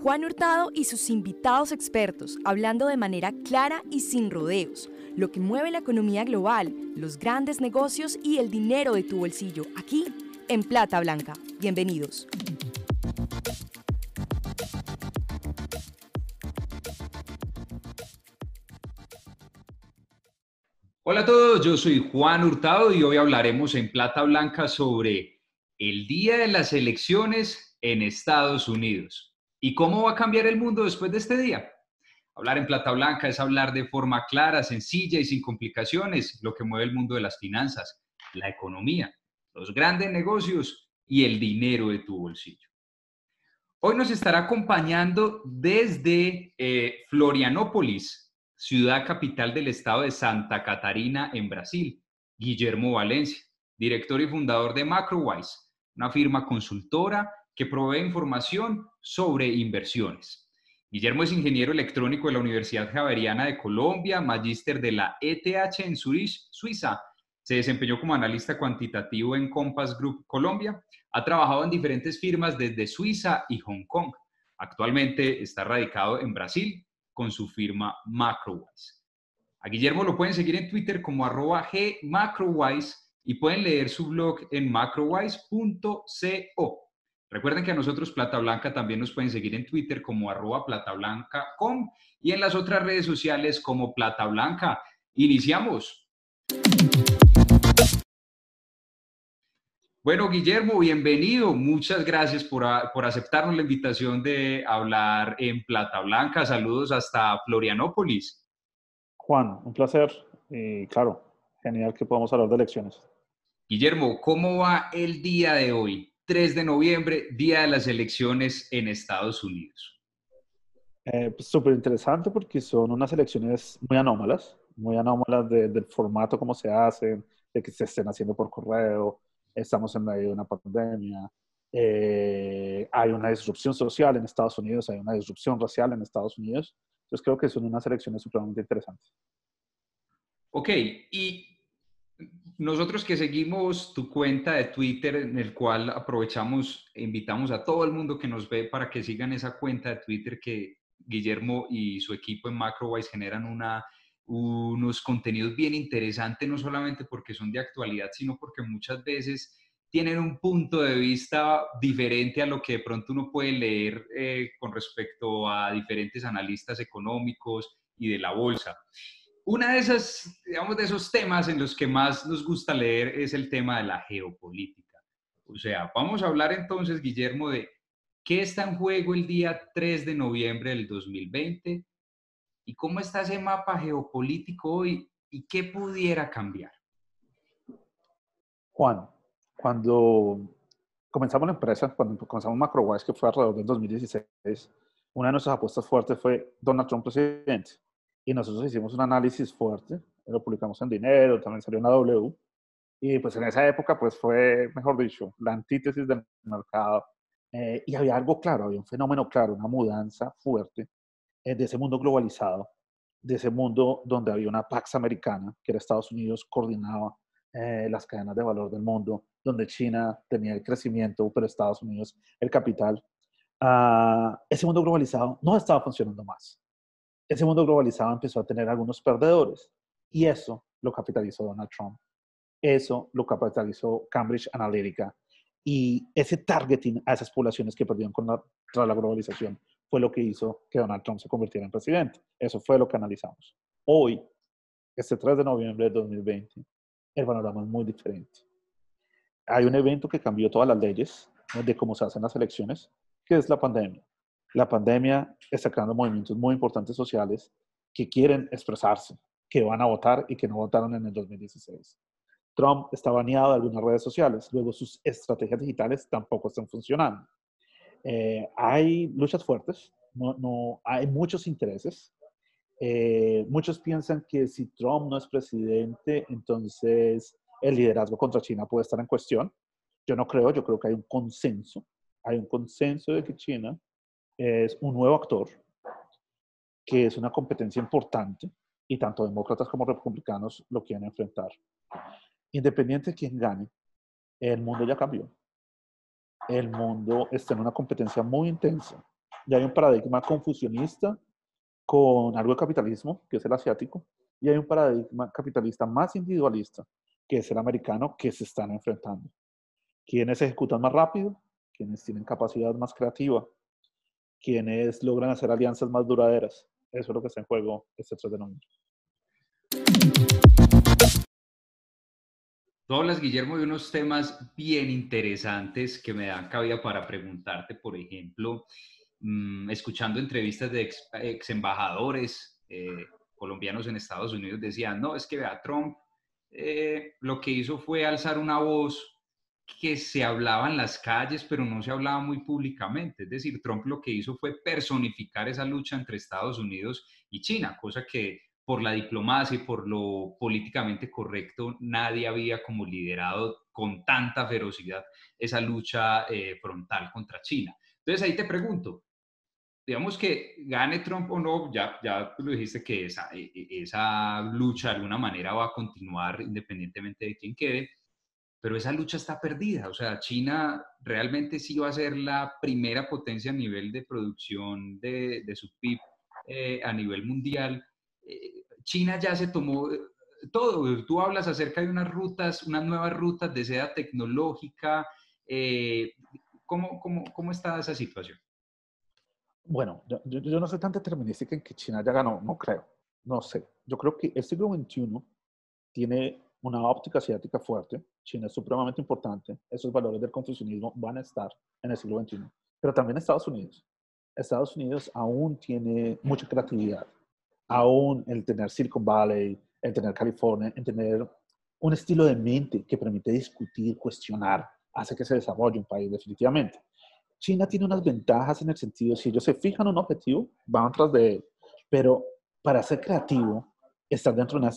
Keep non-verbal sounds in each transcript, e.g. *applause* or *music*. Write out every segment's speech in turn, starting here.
Juan Hurtado y sus invitados expertos hablando de manera clara y sin rodeos, lo que mueve la economía global, los grandes negocios y el dinero de tu bolsillo, aquí en Plata Blanca. Bienvenidos. Hola a todos, yo soy Juan Hurtado y hoy hablaremos en Plata Blanca sobre el día de las elecciones en Estados Unidos. ¿Y cómo va a cambiar el mundo después de este día? Hablar en plata blanca es hablar de forma clara, sencilla y sin complicaciones lo que mueve el mundo de las finanzas, la economía, los grandes negocios y el dinero de tu bolsillo. Hoy nos estará acompañando desde eh, Florianópolis, ciudad capital del estado de Santa Catarina en Brasil, Guillermo Valencia, director y fundador de MacroWise, una firma consultora que provee información sobre inversiones. Guillermo es ingeniero electrónico de la Universidad Javeriana de Colombia, magíster de la ETH en Zurich, Suiza. Se desempeñó como analista cuantitativo en Compass Group Colombia. Ha trabajado en diferentes firmas desde Suiza y Hong Kong. Actualmente está radicado en Brasil con su firma Macrowise. A Guillermo lo pueden seguir en Twitter como arroba gmacrowise y pueden leer su blog en macrowise.co. Recuerden que a nosotros Plata Blanca también nos pueden seguir en Twitter como arroba platablanca.com y en las otras redes sociales como Plata Blanca. Iniciamos. Bueno, Guillermo, bienvenido. Muchas gracias por, por, aceptarnos la invitación de hablar en Plata Blanca. Saludos hasta Florianópolis. Juan, un placer y claro, genial que podamos hablar de elecciones. Guillermo, ¿cómo va el día de hoy? 3 de noviembre, día de las elecciones en Estados Unidos? Eh, pues súper interesante porque son unas elecciones muy anómalas, muy anómalas del formato, cómo se hacen, de que se estén haciendo por correo, estamos en medio de una pandemia, eh, hay una disrupción social en Estados Unidos, hay una disrupción racial en Estados Unidos. Entonces creo que son unas elecciones supremamente interesantes. Ok, y nosotros que seguimos tu cuenta de Twitter, en el cual aprovechamos e invitamos a todo el mundo que nos ve para que sigan esa cuenta de Twitter que Guillermo y su equipo en MacroWise generan una, unos contenidos bien interesantes, no solamente porque son de actualidad, sino porque muchas veces tienen un punto de vista diferente a lo que de pronto uno puede leer eh, con respecto a diferentes analistas económicos y de la bolsa. Una de esas, digamos, de esos temas en los que más nos gusta leer es el tema de la geopolítica. O sea, vamos a hablar entonces, Guillermo, de qué está en juego el día 3 de noviembre del 2020 y cómo está ese mapa geopolítico hoy y qué pudiera cambiar. Juan, cuando comenzamos la empresa, cuando comenzamos MacroWise, que fue alrededor del 2016, una de nuestras apuestas fuertes fue Donald Trump presidente y nosotros hicimos un análisis fuerte, lo publicamos en Dinero, también salió una W, y pues en esa época pues fue, mejor dicho, la antítesis del mercado, eh, y había algo claro, había un fenómeno claro, una mudanza fuerte eh, de ese mundo globalizado, de ese mundo donde había una Pax americana, que era Estados Unidos, coordinaba eh, las cadenas de valor del mundo, donde China tenía el crecimiento, pero Estados Unidos el capital. Uh, ese mundo globalizado no estaba funcionando más ese mundo globalizado empezó a tener algunos perdedores y eso lo capitalizó Donald Trump. Eso lo capitalizó Cambridge Analytica y ese targeting a esas poblaciones que perdieron con la, tras la globalización fue lo que hizo que Donald Trump se convirtiera en presidente. Eso fue lo que analizamos. Hoy, este 3 de noviembre de 2020, el panorama es muy diferente. Hay un evento que cambió todas las leyes de cómo se hacen las elecciones, que es la pandemia la pandemia está creando movimientos muy importantes sociales que quieren expresarse, que van a votar y que no votaron en el 2016. Trump está baneado de algunas redes sociales, luego sus estrategias digitales tampoco están funcionando. Eh, hay luchas fuertes, no, no, hay muchos intereses. Eh, muchos piensan que si Trump no es presidente, entonces el liderazgo contra China puede estar en cuestión. Yo no creo, yo creo que hay un consenso, hay un consenso de que China es un nuevo actor, que es una competencia importante y tanto demócratas como republicanos lo quieren enfrentar. Independiente de quién gane, el mundo ya cambió. El mundo está en una competencia muy intensa ya hay un paradigma confusionista con algo de capitalismo, que es el asiático, y hay un paradigma capitalista más individualista, que es el americano, que se están enfrentando. Quienes ejecutan más rápido, quienes tienen capacidad más creativa, quienes logran hacer alianzas más duraderas. Eso es lo que está en juego este 3 de noviembre. Tú hablas, Guillermo, de unos temas bien interesantes que me dan cabida para preguntarte, por ejemplo, mm, escuchando entrevistas de ex, embajadores eh, colombianos en Estados Unidos, decían, no, es que vea, Trump eh, lo que hizo fue alzar una voz que se hablaba en las calles, pero no se hablaba muy públicamente. Es decir, Trump lo que hizo fue personificar esa lucha entre Estados Unidos y China, cosa que por la diplomacia y por lo políticamente correcto nadie había como liderado con tanta ferocidad esa lucha eh, frontal contra China. Entonces ahí te pregunto, digamos que gane Trump o no, ya, ya tú lo dijiste que esa, e, e, esa lucha de alguna manera va a continuar independientemente de quién quede, pero esa lucha está perdida. O sea, China realmente sí va a ser la primera potencia a nivel de producción de, de su PIB eh, a nivel mundial. Eh, China ya se tomó eh, todo. Tú hablas acerca de unas rutas, unas nuevas rutas de seda tecnológica. ¿cómo, cómo, cómo está esa situación? Bueno, yo, yo, no soy tan determinística en que China ya ganó, no creo, no sé. Yo creo que el siglo XXI tiene una óptica asiática fuerte, China es supremamente importante, esos valores del confucianismo van a estar en el siglo XXI, pero también Estados Unidos. Estados Unidos aún tiene mucha creatividad, aún el tener Silicon Valley, el tener California, el tener un estilo de mente que permite discutir, cuestionar, hace que se desarrolle un país definitivamente. China tiene unas ventajas en el sentido, si ellos se fijan un objetivo, van tras de él, pero para ser creativo estar dentro de una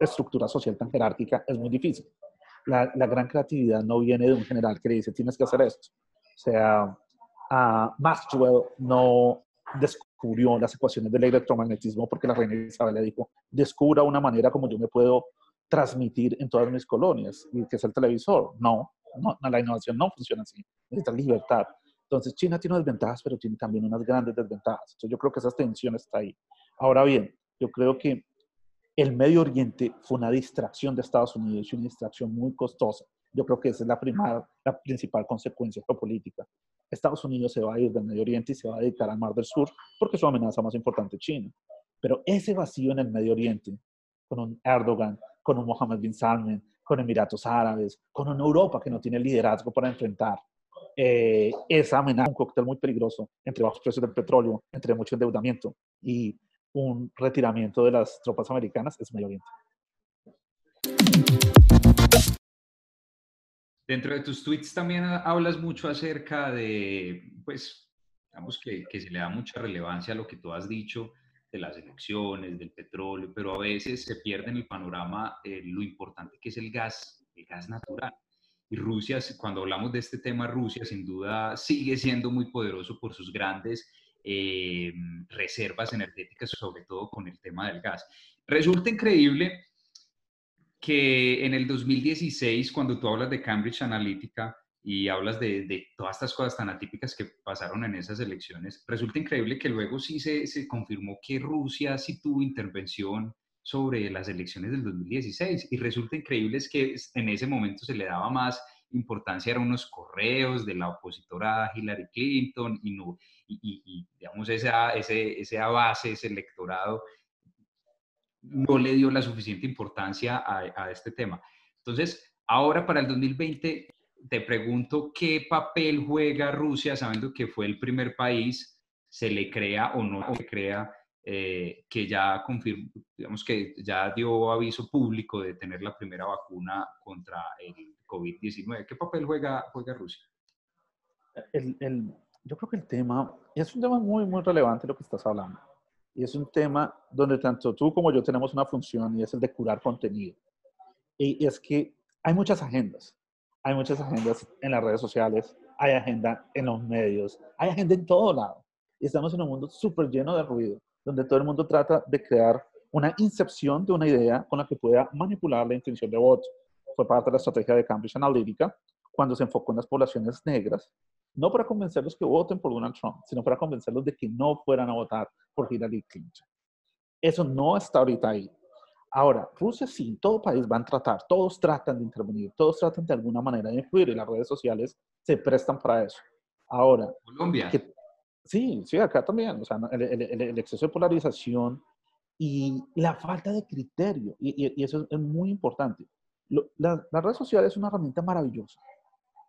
estructura social tan jerárquica es muy difícil. La, la, gran creatividad no viene de un general que le dice, tienes que hacer esto. O sea, Maxwell no descubrió las ecuaciones del electromagnetismo porque la reina Isabel le dijo, descubra una manera como yo me puedo transmitir en todas mis colonias, y que es el televisor. No, no, la innovación no funciona así. Necesita libertad. Entonces, China tiene unas ventajas, pero tiene también unas grandes desventajas. Entonces, yo creo que esa tensión está ahí. Ahora bien, yo creo que el Medio Oriente fue una distracción de Estados Unidos y una distracción muy costosa. Yo creo que esa es la, principal consecuencia geopolítica. Estados Unidos se va a ir del Medio Oriente y se va a dedicar al Mar del Sur porque su amenaza más importante es China. Pero ese vacío en el Medio Oriente, con un Erdogan, con un Mohammed bin Salman, con Emiratos Árabes, con una Europa que no tiene liderazgo para enfrentar eh, esa amenaza, un cóctel muy peligroso entre bajos precios del petróleo, entre mucho endeudamiento y un retiramiento de las tropas americanas es Medio Oriente. Dentro de tus tweets también hablas mucho acerca de, pues, digamos que, que, se le da mucha relevancia a lo que tú has dicho de las elecciones, del petróleo, pero a veces se pierde en el panorama eh, lo importante que es el gas, el gas natural. Y Rusia, cuando hablamos de este tema, Rusia sin duda sigue siendo muy poderoso por sus grandes eh, reservas energéticas, sobre todo con el tema del gas. Resulta increíble que en el 2016, cuando tú hablas de Cambridge Analytica y hablas de, todas estas cosas tan atípicas que pasaron en esas elecciones, resulta increíble que luego sí se, se confirmó que Rusia sí tuvo intervención sobre las elecciones del 2016 y resulta increíble es que en ese momento se le daba más importancia eran unos correos de la opositora Hillary Clinton y, no, y, digamos, esa, ese, esa base, ese electorado, no le dio la suficiente importancia a, a este tema. Entonces, ahora para el 2020, te pregunto qué papel juega Rusia, sabiendo que fue el primer país, se le crea o no se crea, eh, que ya confirmó, digamos que ya dio aviso público de tener la primera vacuna contra el COVID-19. ¿Qué papel juega, juega Rusia? El, el, yo creo que el tema es un tema muy, muy relevante lo que estás hablando. Y es un tema donde tanto tú como yo tenemos una función y es el de curar contenido. Y, es que hay muchas agendas. Hay muchas agendas en las redes sociales, hay agenda en los medios, hay agenda en todo lado. Y estamos en un mundo súper lleno de ruido, donde todo el mundo trata de crear una incepción de una idea con la que pueda manipular la intención de voto. Fue parte de la estrategia de Cambridge Analytica cuando se enfocó en las poblaciones negras no para convencerlos que voten por Donald Trump, sino para convencerlos de que no fueran a votar por Hillary Clinton. Eso no está ahorita ahí. Ahora, Rusia sí, todo país va a tratar, todos tratan de intervenir, todos tratan de alguna manera de influir y las redes sociales se prestan para eso. Ahora, Colombia. sí, sí, acá también, o sea, el, exceso de polarización y la falta de criterio, y, eso es muy importante. La, la red social es una herramienta maravillosa.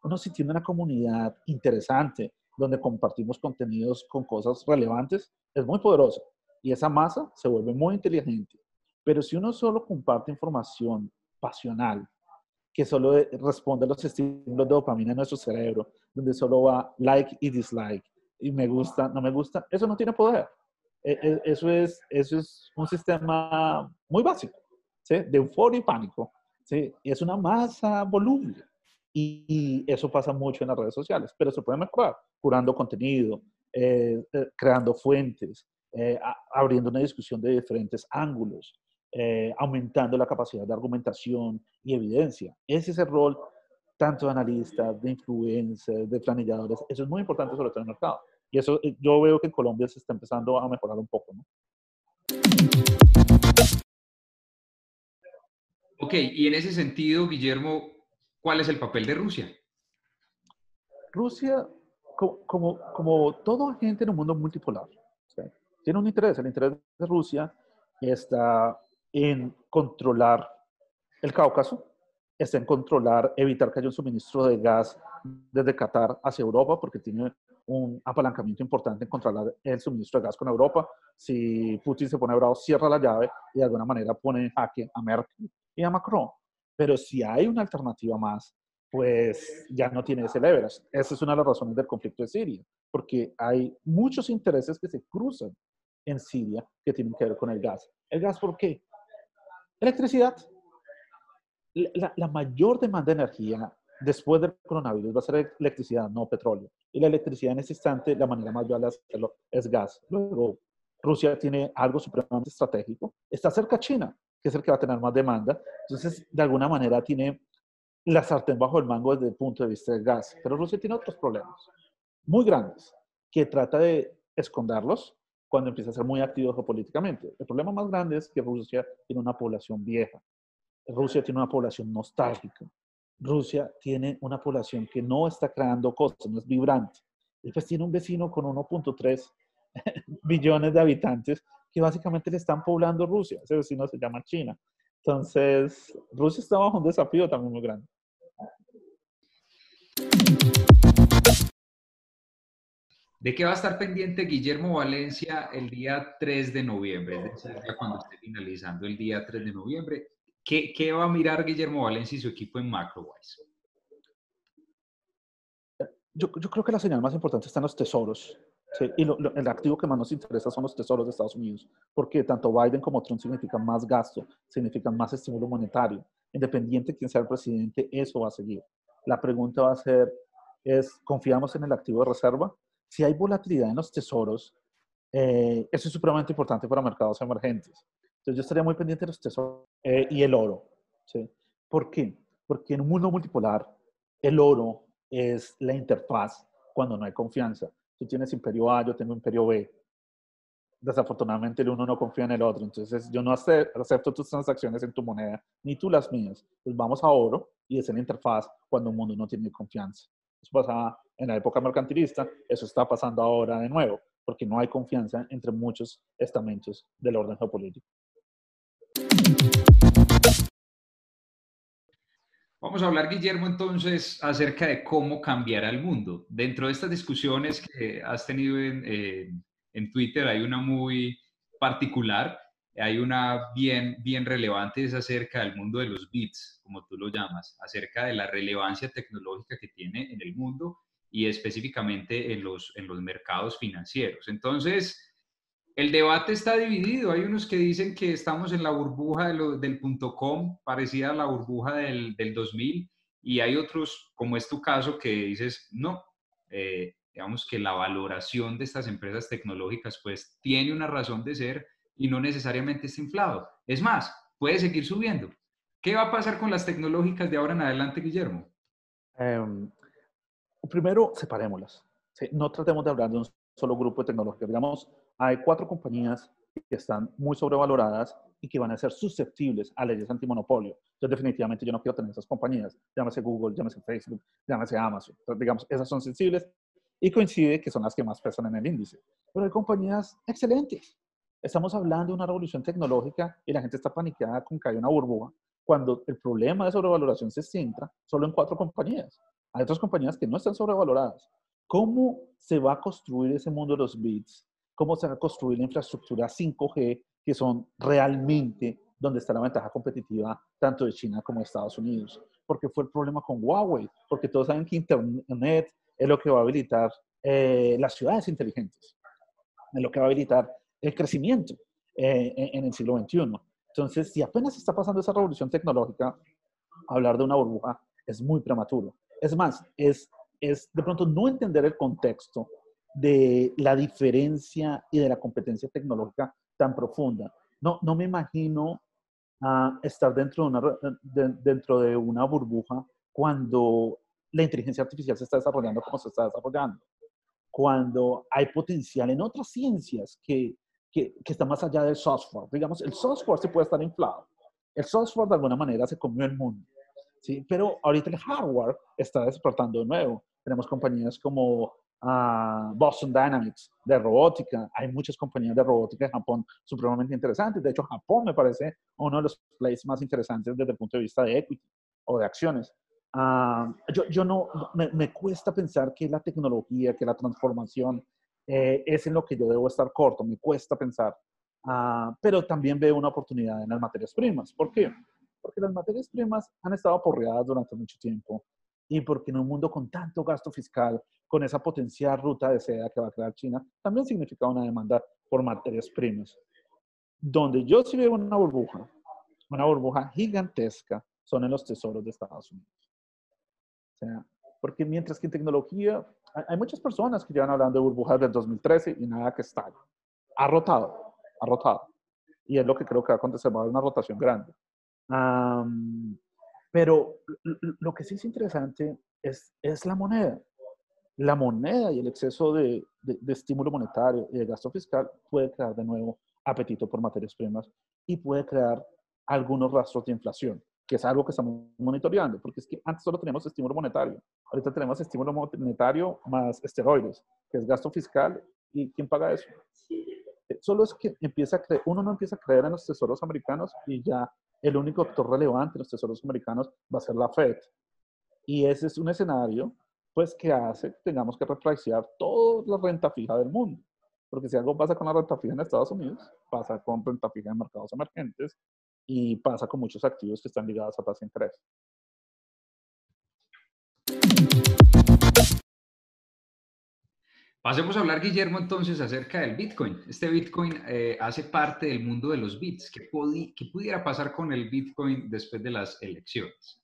Uno si tiene una comunidad interesante, donde compartimos contenidos con cosas relevantes, es muy poderosa. Y esa masa se vuelve muy inteligente. Pero si uno solo comparte información pasional, que solo responde a los estímulos de dopamina en nuestro cerebro, donde solo va like y dislike, y me gusta, no me gusta, eso no tiene poder. E, e, eso es, eso es un sistema muy básico, de euforia y pánico. ¿Sí? Y es una masa voluble. Y, eso pasa mucho en las redes sociales, pero se puede mejorar curando contenido, eh, eh, creando fuentes, eh, abriendo una discusión de diferentes ángulos, aumentando la capacidad de argumentación y evidencia. Ese es el rol tanto de analistas, de influencers, de planilladores. Eso es muy importante sobre todo en el mercado. Y eso yo veo que en Colombia se está empezando a mejorar un poco. ¿no? Ok, y en ese sentido, Guillermo, ¿Cuál es el papel de Rusia? Rusia, como, como, todo agente en un mundo multipolar, tiene un interés. El interés de Rusia está en controlar el Cáucaso, está en controlar, evitar que haya un suministro de gas desde Qatar hacia Europa, porque tiene un apalancamiento importante en controlar el suministro de gas con Europa. Si Putin se pone bravo, cierra la llave y de alguna manera pone en jaque a Merkel y a Macron. Pero si hay una alternativa más, pues ya no tiene ese leverage. Esa es una de las razones del conflicto de Siria, porque hay muchos intereses que se cruzan en Siria que tienen que ver con el gas. ¿El gas por qué? Electricidad. La, mayor demanda de energía después del coronavirus va a ser electricidad, no petróleo. Y la electricidad en este instante, la manera más viable de hacerlo es gas. Luego, Rusia tiene algo supremamente estratégico. Está cerca a China que es el que va a tener más demanda. Entonces, de alguna manera tiene la sartén bajo el mango desde el punto de vista del gas. Pero Rusia tiene otros problemas muy grandes que trata de esconderlos cuando empieza a ser muy activo geopolíticamente. El problema más grande es que Rusia tiene una población vieja. Rusia tiene una población nostálgica. Rusia tiene una población que no está creando cosas, no es vibrante. Y pues tiene un vecino con 1.3 *laughs* billones de habitantes que básicamente le están poblando Rusia. Ese vecino se llama China. Entonces, Rusia está bajo un desafío también muy grande. ¿De qué va a estar pendiente Guillermo Valencia el día 3 de noviembre? Es decir, cuando esté finalizando el día 3 de noviembre. ¿Qué, ¿Qué, va a mirar Guillermo Valencia y su equipo en MacroWise? Yo, yo creo que la señal más importante está en los tesoros. Y el activo que más nos interesa son los tesoros de Estados Unidos, porque tanto Biden como Trump significan más gasto, significan más estímulo monetario. Independiente de quién sea el presidente, eso va a seguir. La pregunta va a ser, es, ¿confiamos en el activo de reserva? Si hay volatilidad en los tesoros, eh, eso es supremamente importante para mercados emergentes. Entonces yo estaría muy pendiente de los tesoros eh, y el oro. ¿sí? ¿Por qué? Porque en un mundo multipolar, el oro es la interfaz cuando no hay confianza tú tienes imperio A, yo tengo imperio B. Desafortunadamente el uno no confía en el otro, entonces yo no acepto tus transacciones en tu moneda, ni tú las mías. Pues vamos a oro y es la interfaz cuando un mundo no tiene confianza. Eso pasaba en la época mercantilista, eso está pasando ahora de nuevo, porque no hay confianza entre muchos estamentos del orden geopolítico. Vamos a hablar, Guillermo, entonces acerca de cómo cambiar al mundo. Dentro de estas discusiones que has tenido en, en Twitter hay una muy particular, hay una bien, bien relevante, es acerca del mundo de los bits, como tú lo llamas, acerca de la relevancia tecnológica que tiene en el mundo y específicamente en los, en los mercados financieros. Entonces, el debate está dividido. Hay unos que dicen que estamos en la burbuja del punto com, parecida a la burbuja del, 2000, y hay otros, como es tu caso, que dices, no, eh, digamos que la valoración de estas empresas tecnológicas pues tiene una razón de ser y no necesariamente está inflado. Es más, puede seguir subiendo. ¿Qué va a pasar con las tecnológicas de ahora en adelante, Guillermo? Em, primero, separémoslas. No tratemos de hablar de un solo grupo de tecnología. Digamos, hay cuatro compañías que están muy sobrevaloradas y que van a ser susceptibles a leyes antimonopolio. Entonces, definitivamente yo no quiero tener esas compañías. Llámese Google, llámese Facebook, llámese Amazon. Entonces, digamos, esas son sensibles y coincide que son las que más pesan en el índice. Pero hay compañías excelentes. Estamos hablando de una revolución tecnológica y la gente está paniqueada con que hay una burbuja, cuando el problema de sobrevaloración se centra solo en cuatro compañías. Hay otras compañías que no están sobrevaloradas. ¿Cómo se va a construir ese mundo de los bits? ¿Cómo se va a construir la infraestructura 5G, que son realmente donde está la ventaja competitiva tanto de China como de Estados Unidos? Porque fue el problema con Huawei, porque todos saben que Internet es lo que va a habilitar eh, las ciudades inteligentes, es lo que va a habilitar el crecimiento eh, en, el siglo XXI. Entonces, si apenas está pasando esa revolución tecnológica, hablar de una burbuja es muy prematuro. Es más, es es de pronto no entender el contexto de la diferencia y de la competencia tecnológica tan profunda. No, no me imagino uh, estar dentro de, una, dentro de una burbuja cuando la inteligencia artificial se está desarrollando como se está desarrollando, cuando hay potencial en otras ciencias que, que, que están más allá del software. Digamos, el software se puede estar inflado. El software de alguna manera se comió el mundo. ¿sí? Pero ahorita el hardware está despertando de nuevo. Tenemos compañías como Boston Dynamics de robótica. Hay muchas compañías de robótica en Japón supremamente interesantes. De hecho, Japón me parece uno de los places más interesantes desde el punto de vista de equity o de acciones. Uh, yo, yo, no, me, me, cuesta pensar que la tecnología, que la transformación eh, es en lo que yo debo estar corto, me cuesta pensar. Uh, pero también veo una oportunidad en las materias primas. ¿Por qué? porque las materias primas han estado aporreadas durante mucho tiempo y porque en un mundo con tanto gasto fiscal, con esa potencial ruta de seda que va a crear China, también significa una demanda por materias primas. Donde yo sí veo una burbuja, una burbuja gigantesca, son en los tesoros de Estados Unidos. O sea, porque mientras que en tecnología hay muchas personas que llevan hablando de burbujas del 2013 y nada que está. Ha rotado, ha rotado. Y es lo que creo que va a acontecer, va a haber una rotación grande pero lo que sí es interesante es, es la moneda. La moneda y el exceso de, de, estímulo monetario y de gasto fiscal puede crear de nuevo apetito por materias primas y puede crear algunos rastros de inflación, que es algo que estamos monitoreando, porque es que antes solo teníamos estímulo monetario, ahorita tenemos estímulo monetario más esteroides, que es gasto fiscal, ¿y quién paga eso? Solo es que empieza a creer, uno no empieza a creer en los tesoros americanos y ya el único actor relevante en los tesoros americanos va a ser la Fed. Y ese es un escenario, pues, que hace que tengamos que repreciar toda la renta fija del mundo. Porque si algo pasa con la renta fija en Estados Unidos, pasa con renta fija en mercados emergentes y pasa con muchos activos que están ligados a tasa de interés. Pasemos a hablar, Guillermo, entonces acerca del Bitcoin. Este Bitcoin eh, hace parte del mundo de los bits. ¿Qué, pudiera pasar con el Bitcoin después de las elecciones?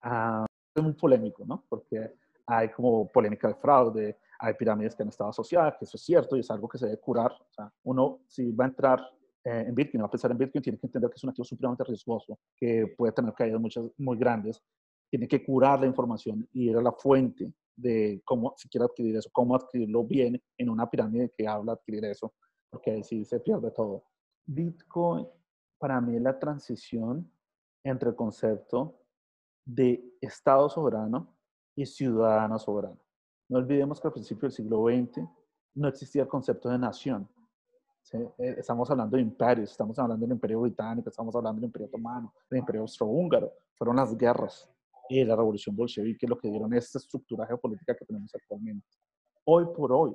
Ah, es muy polémico, ¿no? Porque hay como polémica de fraude, hay pirámides que han estado asociadas, que eso es cierto y es algo que se debe curar. O sea, uno, si va a entrar eh, en Bitcoin, va a pensar en Bitcoin, tiene que entender que es un activo supremamente riesgoso, que puede tener caídas muchas, muy grandes, tiene que curar la información y ir a la fuente de cómo si quiere adquirir eso, cómo adquirirlo bien en una pirámide que habla adquirir eso, porque ahí sí se pierde todo. Bitcoin para mí es la transición entre el concepto de Estado soberano y ciudadano soberano. No olvidemos que al principio del siglo XX no existía el concepto de nación. Eh, estamos hablando de imperios, estamos hablando del imperio británico, estamos hablando del imperio otomano, del imperio austrohúngaro. Fueron las guerras y la revolución bolchevique lo que dieron esta estructura geopolítica que tenemos actualmente. Hoy por hoy,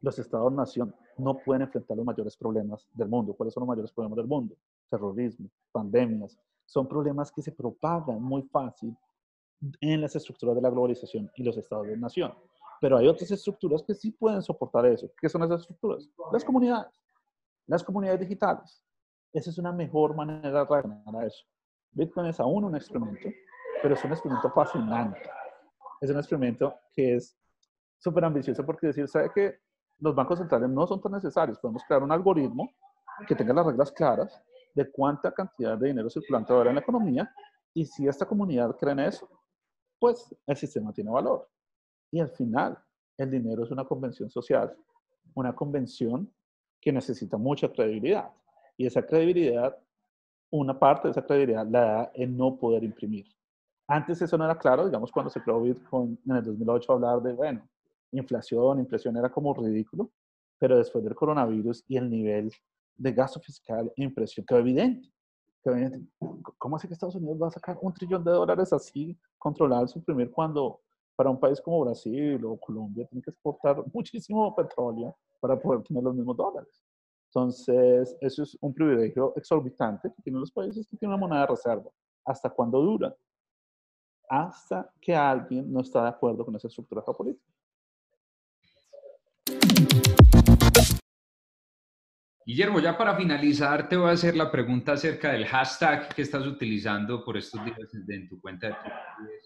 los estados-nación no pueden enfrentar los mayores problemas del mundo. ¿Cuáles son los mayores problemas del mundo? Terrorismo, pandemias. Son problemas que se propagan muy fácil en las estructuras de la globalización y los estados de nación. Pero hay otras estructuras que sí pueden soportar eso. ¿Qué son esas estructuras? Las comunidades. Las comunidades digitales. Esa es una mejor manera de reaccionar a eso. Bitcoin es aún un experimento, pero es un experimento fascinante. Es un experimento que es súper ambicioso porque decir, ¿sabe que los bancos centrales no son tan necesarios? Podemos crear un algoritmo que tenga las reglas claras de cuánta cantidad de dinero circulante haber en la economía y si esta comunidad cree en eso, pues el sistema tiene valor. Y al final, el dinero es una convención social, una convención que necesita mucha credibilidad. Y esa credibilidad, una parte de esa credibilidad la da el no poder imprimir. Antes eso no era claro, digamos, cuando se creó Bitcoin en el 2008, hablar de, bueno, inflación, impresión era como ridículo, pero después del coronavirus y el nivel de gasto fiscal e impresión quedó evidente. ¿Cómo hace que Estados Unidos va a sacar un trillón de dólares así, controlar, suprimir, cuando para un país como Brasil o Colombia tiene que exportar muchísimo petróleo para poder tener los mismos dólares? Entonces, eso es un privilegio exorbitante que tienen los países que tienen una moneda de reserva. ¿Hasta cuándo dura? Hasta que alguien no está de acuerdo con esa estructura geopolítica. Guillermo, ya para finalizar, te voy a hacer la pregunta acerca del hashtag que estás utilizando por estos días en tu cuenta de Twitter.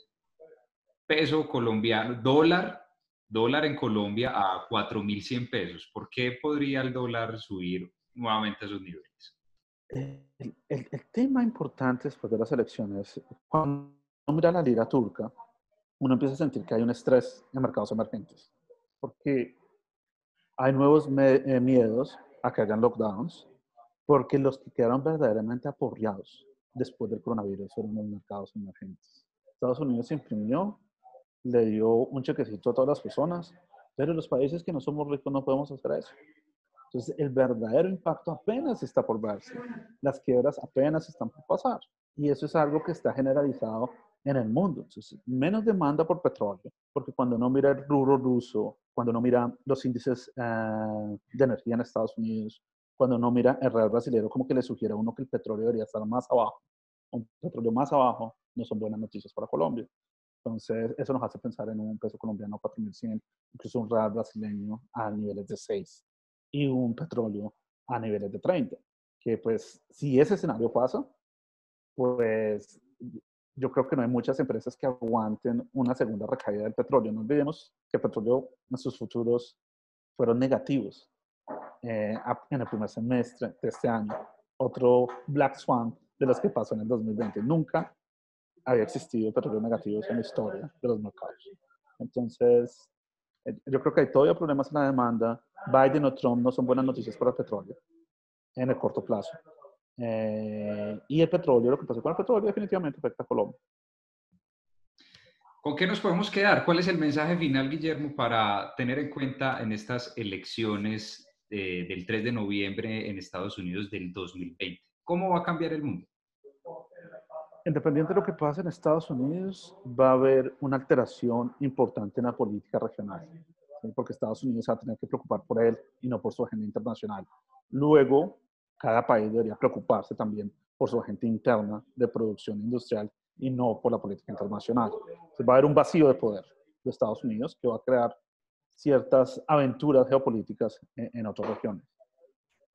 Peso colombiano, dólar, dólar en Colombia a 4.100 pesos. ¿Por qué podría el dólar subir nuevamente a esos niveles? El, el, tema importante después de las elecciones, cuando mira la lira turca, uno empieza a sentir que hay un estrés en mercados emergentes, porque hay nuevos eh, miedos a que hayan lockdowns, porque los que quedaron verdaderamente aporreados después del coronavirus fueron los mercados emergentes. Estados Unidos imprimió, le dio un chequecito a todas las personas, pero los países que no somos ricos no podemos hacer eso. Entonces, el verdadero impacto apenas está por verse. Las quiebras apenas están por pasar. Y eso es algo que está generalizado en el mundo. Entonces, menos demanda por petróleo, porque cuando uno mira el rubro ruso, cuando uno mira los índices eh, de energía en Estados Unidos, cuando uno mira el real brasileño, como que le sugiere a uno que el petróleo debería estar más abajo. Un petróleo más abajo no son buenas noticias para Colombia. Entonces, eso nos hace pensar en un peso colombiano a 4.100, incluso un real brasileño a niveles de 6 y un petróleo a niveles de 30. Que pues, si ese escenario pasa, pues yo creo que no hay muchas empresas que aguanten una segunda recaída del petróleo. No olvidemos que el petróleo en sus futuros fueron negativos eh, en el primer semestre de este año. Otro Black Swan de los que pasó en el 2020. Nunca había existido petróleo negativos en la historia de los mercados. Entonces, eh, yo creo que hay todavía problemas en la demanda. Biden o Trump no son buenas noticias para el petróleo en el corto plazo. Eh, y el petróleo, lo que pasa con el petróleo definitivamente afecta a Colombia. ¿Con qué nos podemos quedar? ¿Cuál es el mensaje final, Guillermo, para tener en cuenta en estas elecciones eh, del 3 de noviembre en Estados Unidos del 2020? ¿Cómo va a cambiar el mundo? Independiente de lo que pase en Estados Unidos, va a haber una alteración importante en la política regional, porque Estados Unidos va a tener que preocupar por él y no por su agenda internacional. Luego, cada país debería preocuparse también por su agente interna de producción industrial y no por la política internacional. Entonces va a haber un vacío de poder de Estados Unidos que va a crear ciertas aventuras geopolíticas en, otras regiones.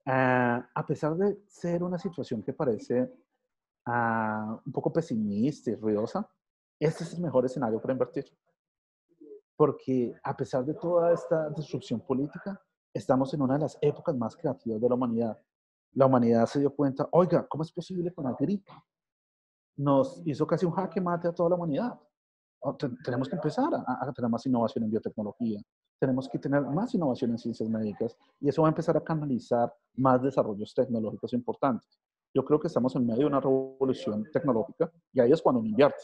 Ah, a pesar de ser una situación que parece ah, un poco pesimista y ruidosa, este es el mejor escenario para invertir. Porque a pesar de toda esta destrucción política, estamos en una de las épocas más creativas de la humanidad la humanidad se dio cuenta, oiga, ¿cómo es posible con la gripe? Nos hizo casi un jaque mate a toda la humanidad. Oh, tenemos que empezar a, tener más innovación en biotecnología, tenemos que tener más innovación en ciencias médicas y eso va a empezar a canalizar más desarrollos tecnológicos importantes. Yo creo que estamos en medio de una revolución tecnológica y ahí es cuando uno invierte.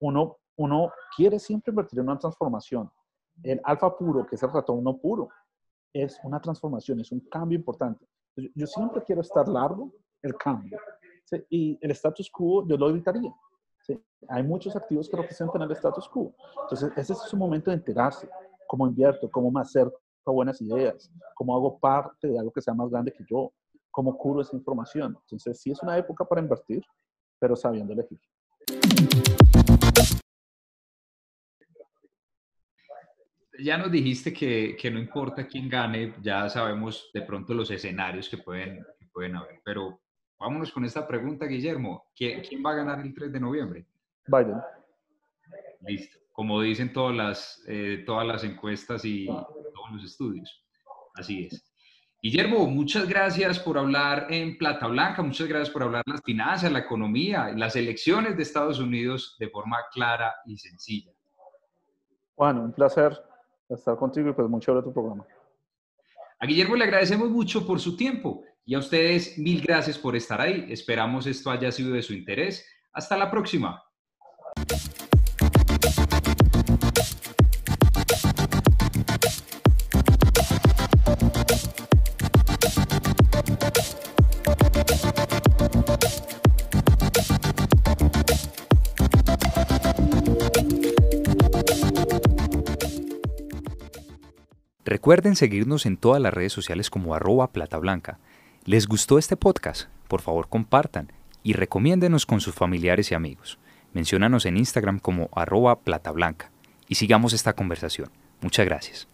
Uno, uno quiere siempre invertir en una transformación. El alfa puro, que es el ratón no puro, es una transformación, es un cambio importante. Yo siempre quiero estar largo el cambio. Y el status quo yo lo evitaría. Hay muchos activos que representan el status quo. Entonces, ese es su momento de enterarse. Cómo invierto, cómo me acerco a buenas ideas, cómo hago parte de algo que sea más grande que yo, cómo curo esa información. Entonces, sí es una época para invertir, pero sabiendo elegir. Ya nos dijiste que, que, no importa quién gane, ya sabemos de pronto los escenarios que pueden, pueden haber, pero vámonos con esta pregunta, Guillermo. ¿Quién, ¿Quién, va a ganar el 3 de noviembre? Biden. Listo. Como dicen todas las, eh, todas las encuestas y todos los estudios. Así es. Guillermo, muchas gracias por hablar en Plata Blanca, muchas gracias por hablar las finanzas, la economía, las elecciones de Estados Unidos de forma clara y sencilla. Juan, un placer estar contigo y pues mucho de tu programa. A Guillermo le agradecemos mucho por su tiempo y a ustedes mil gracias por estar ahí. Esperamos esto haya sido de su interés. Hasta la próxima. Recuerden seguirnos en todas las redes sociales como arroba plata blanca. ¿Les gustó este podcast? Por favor compartan y recomiéndenos con sus familiares y amigos. Menciónanos en Instagram como arroba plata blanca y sigamos esta conversación. Muchas gracias.